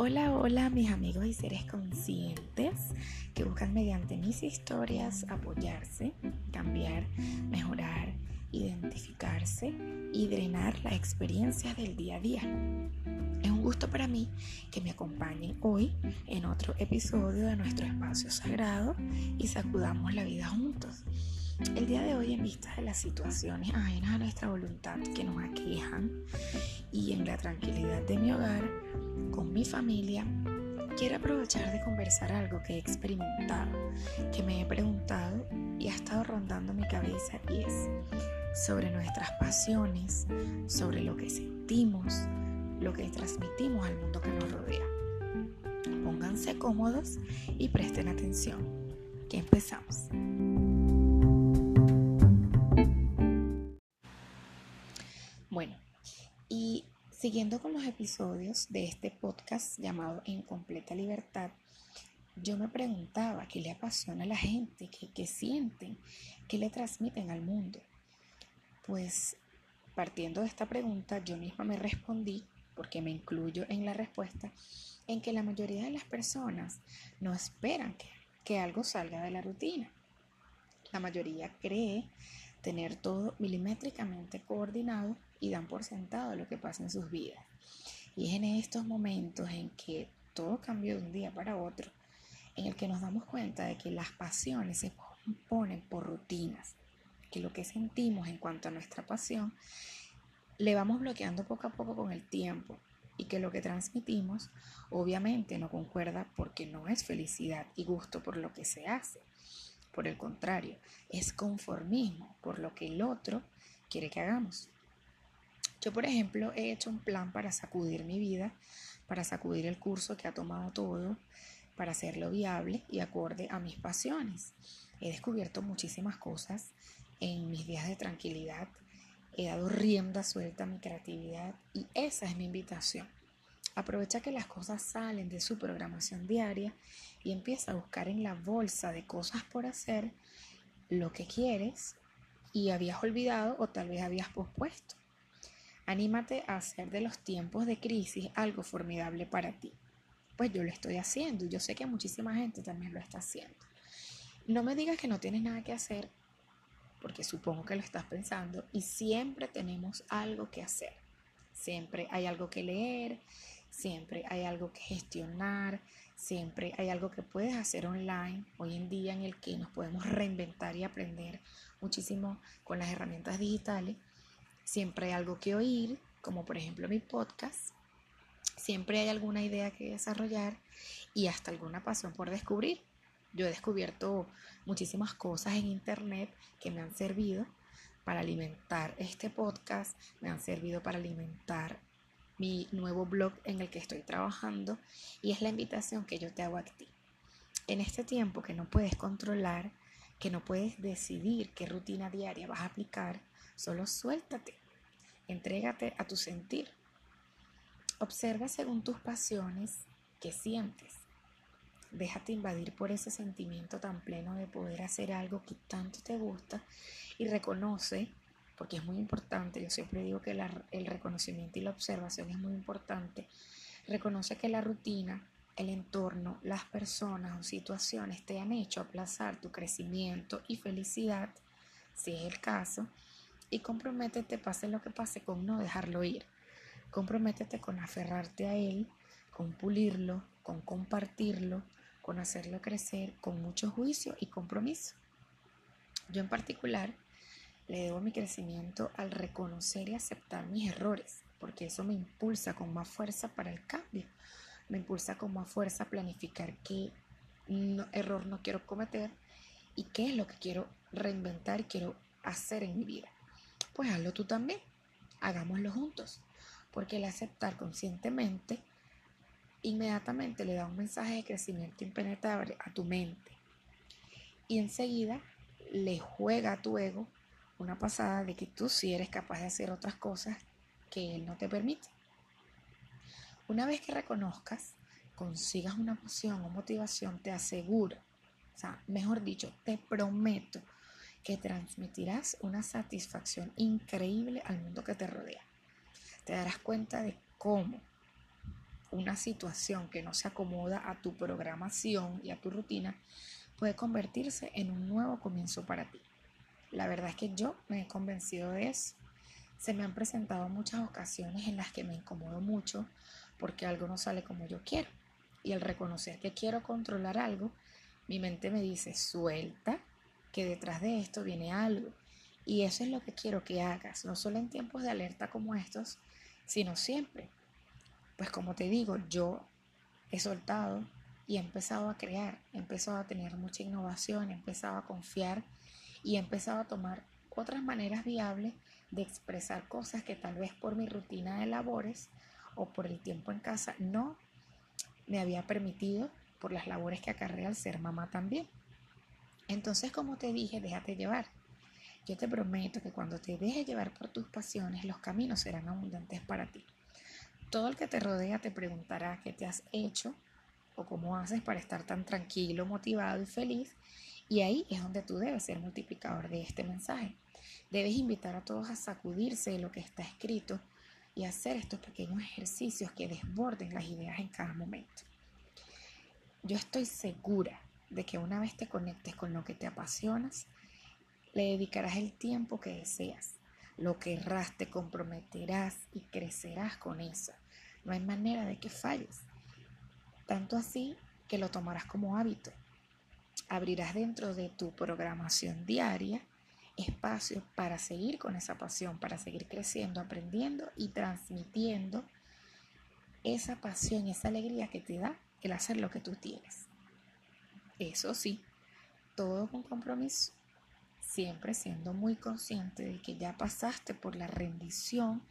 Hola, hola mis amigos y seres conscientes que buscan mediante mis historias apoyarse, cambiar, mejorar, identificarse y drenar la experiencia del día a día. Es un gusto para mí que me acompañen hoy en otro episodio de nuestro espacio sagrado y sacudamos la vida juntos. El día de hoy, en vista de las situaciones ajenas a nuestra voluntad que nos aquejan y en la tranquilidad de mi hogar, con mi familia, quiero aprovechar de conversar algo que he experimentado, que me he preguntado y ha estado rondando mi cabeza y es sobre nuestras pasiones, sobre lo que sentimos, lo que transmitimos al mundo que nos rodea. Pónganse cómodos y presten atención, que empezamos. Y siguiendo con los episodios de este podcast llamado En completa libertad, yo me preguntaba qué le apasiona a la gente, qué, qué sienten, qué le transmiten al mundo. Pues partiendo de esta pregunta, yo misma me respondí, porque me incluyo en la respuesta, en que la mayoría de las personas no esperan que, que algo salga de la rutina. La mayoría cree tener todo milimétricamente coordinado y dan por sentado lo que pasa en sus vidas. Y es en estos momentos en que todo cambió de un día para otro, en el que nos damos cuenta de que las pasiones se componen por rutinas, que lo que sentimos en cuanto a nuestra pasión le vamos bloqueando poco a poco con el tiempo y que lo que transmitimos obviamente no concuerda porque no es felicidad y gusto por lo que se hace. Por el contrario, es conformismo por lo que el otro quiere que hagamos. Yo, por ejemplo, he hecho un plan para sacudir mi vida, para sacudir el curso que ha tomado todo, para hacerlo viable y acorde a mis pasiones. He descubierto muchísimas cosas en mis días de tranquilidad, he dado rienda suelta a mi creatividad y esa es mi invitación. Aprovecha que las cosas salen de su programación diaria y empieza a buscar en la bolsa de cosas por hacer lo que quieres y habías olvidado o tal vez habías pospuesto. Anímate a hacer de los tiempos de crisis algo formidable para ti. Pues yo lo estoy haciendo y yo sé que muchísima gente también lo está haciendo. No me digas que no tienes nada que hacer, porque supongo que lo estás pensando, y siempre tenemos algo que hacer. Siempre hay algo que leer, siempre hay algo que gestionar, siempre hay algo que puedes hacer online hoy en día en el que nos podemos reinventar y aprender muchísimo con las herramientas digitales. Siempre hay algo que oír, como por ejemplo mi podcast. Siempre hay alguna idea que desarrollar y hasta alguna pasión por descubrir. Yo he descubierto muchísimas cosas en internet que me han servido para alimentar este podcast, me han servido para alimentar mi nuevo blog en el que estoy trabajando y es la invitación que yo te hago a ti. En este tiempo que no puedes controlar, que no puedes decidir qué rutina diaria vas a aplicar, solo suéltate, entrégate a tu sentir. Observa según tus pasiones qué sientes. Déjate invadir por ese sentimiento tan pleno de poder hacer algo que tanto te gusta y reconoce porque es muy importante, yo siempre digo que el reconocimiento y la observación es muy importante, reconoce que la rutina, el entorno, las personas o situaciones te han hecho aplazar tu crecimiento y felicidad, si es el caso, y comprométete, pase lo que pase, con no dejarlo ir. Comprométete con aferrarte a él, con pulirlo, con compartirlo, con hacerlo crecer con mucho juicio y compromiso. Yo en particular, le debo mi crecimiento al reconocer y aceptar mis errores, porque eso me impulsa con más fuerza para el cambio. Me impulsa con más fuerza a planificar qué error no quiero cometer y qué es lo que quiero reinventar y quiero hacer en mi vida. Pues hazlo tú también. Hagámoslo juntos. Porque el aceptar conscientemente inmediatamente le da un mensaje de crecimiento impenetrable a tu mente. Y enseguida le juega a tu ego una pasada de que tú sí eres capaz de hacer otras cosas que él no te permite. Una vez que reconozcas, consigas una pasión o motivación, te aseguro, o sea, mejor dicho, te prometo que transmitirás una satisfacción increíble al mundo que te rodea. Te darás cuenta de cómo una situación que no se acomoda a tu programación y a tu rutina puede convertirse en un nuevo comienzo para ti. La verdad es que yo me he convencido de eso. Se me han presentado muchas ocasiones en las que me incomodo mucho porque algo no sale como yo quiero. Y al reconocer que quiero controlar algo, mi mente me dice, suelta, que detrás de esto viene algo. Y eso es lo que quiero que hagas, no solo en tiempos de alerta como estos, sino siempre. Pues como te digo, yo he soltado y he empezado a crear, he empezado a tener mucha innovación, he empezado a confiar y he empezado a tomar otras maneras viables de expresar cosas que tal vez por mi rutina de labores o por el tiempo en casa no me había permitido por las labores que acarrea al ser mamá también. Entonces, como te dije, déjate llevar. Yo te prometo que cuando te dejes llevar por tus pasiones, los caminos serán abundantes para ti. Todo el que te rodea te preguntará qué te has hecho o cómo haces para estar tan tranquilo, motivado y feliz. Y ahí es donde tú debes ser multiplicador de este mensaje. Debes invitar a todos a sacudirse de lo que está escrito y hacer estos pequeños ejercicios que desborden las ideas en cada momento. Yo estoy segura de que una vez te conectes con lo que te apasionas, le dedicarás el tiempo que deseas. Lo querrás, te comprometerás y crecerás con eso. No hay manera de que falles. Tanto así que lo tomarás como hábito. Abrirás dentro de tu programación diaria espacio para seguir con esa pasión, para seguir creciendo, aprendiendo y transmitiendo esa pasión esa alegría que te da el hacer lo que tú tienes. Eso sí, todo con compromiso, siempre siendo muy consciente de que ya pasaste por la rendición,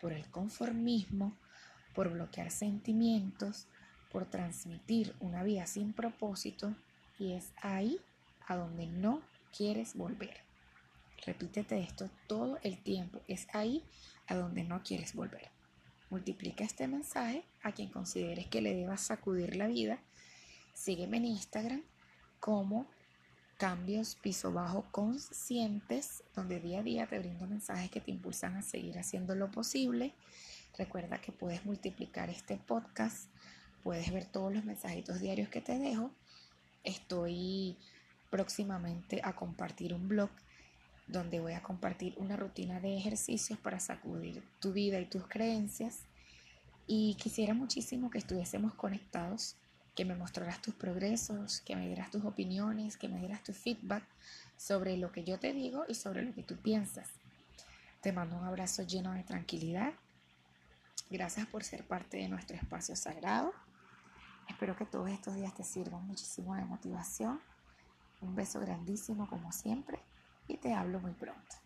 por el conformismo, por bloquear sentimientos, por transmitir una vida sin propósito y es ahí a donde no quieres volver. Repítete esto todo el tiempo, es ahí a donde no quieres volver. Multiplica este mensaje a quien consideres que le debas sacudir la vida Sígueme en Instagram como cambios piso bajo conscientes, donde día a día te brindo mensajes que te impulsan a seguir haciendo lo posible. Recuerda que puedes multiplicar este podcast, puedes ver todos los mensajitos diarios que te dejo. Estoy próximamente a compartir un blog donde voy a compartir una rutina de ejercicios para sacudir tu vida y tus creencias. Y quisiera muchísimo que estuviésemos conectados que me mostrarás tus progresos, que me dieras tus opiniones, que me dieras tu feedback sobre lo que yo te digo y sobre lo que tú piensas. Te mando un abrazo lleno de tranquilidad. Gracias por ser parte de nuestro espacio sagrado. Espero que todos estos días te sirvan muchísimo de motivación. Un beso grandísimo como siempre y te hablo muy pronto.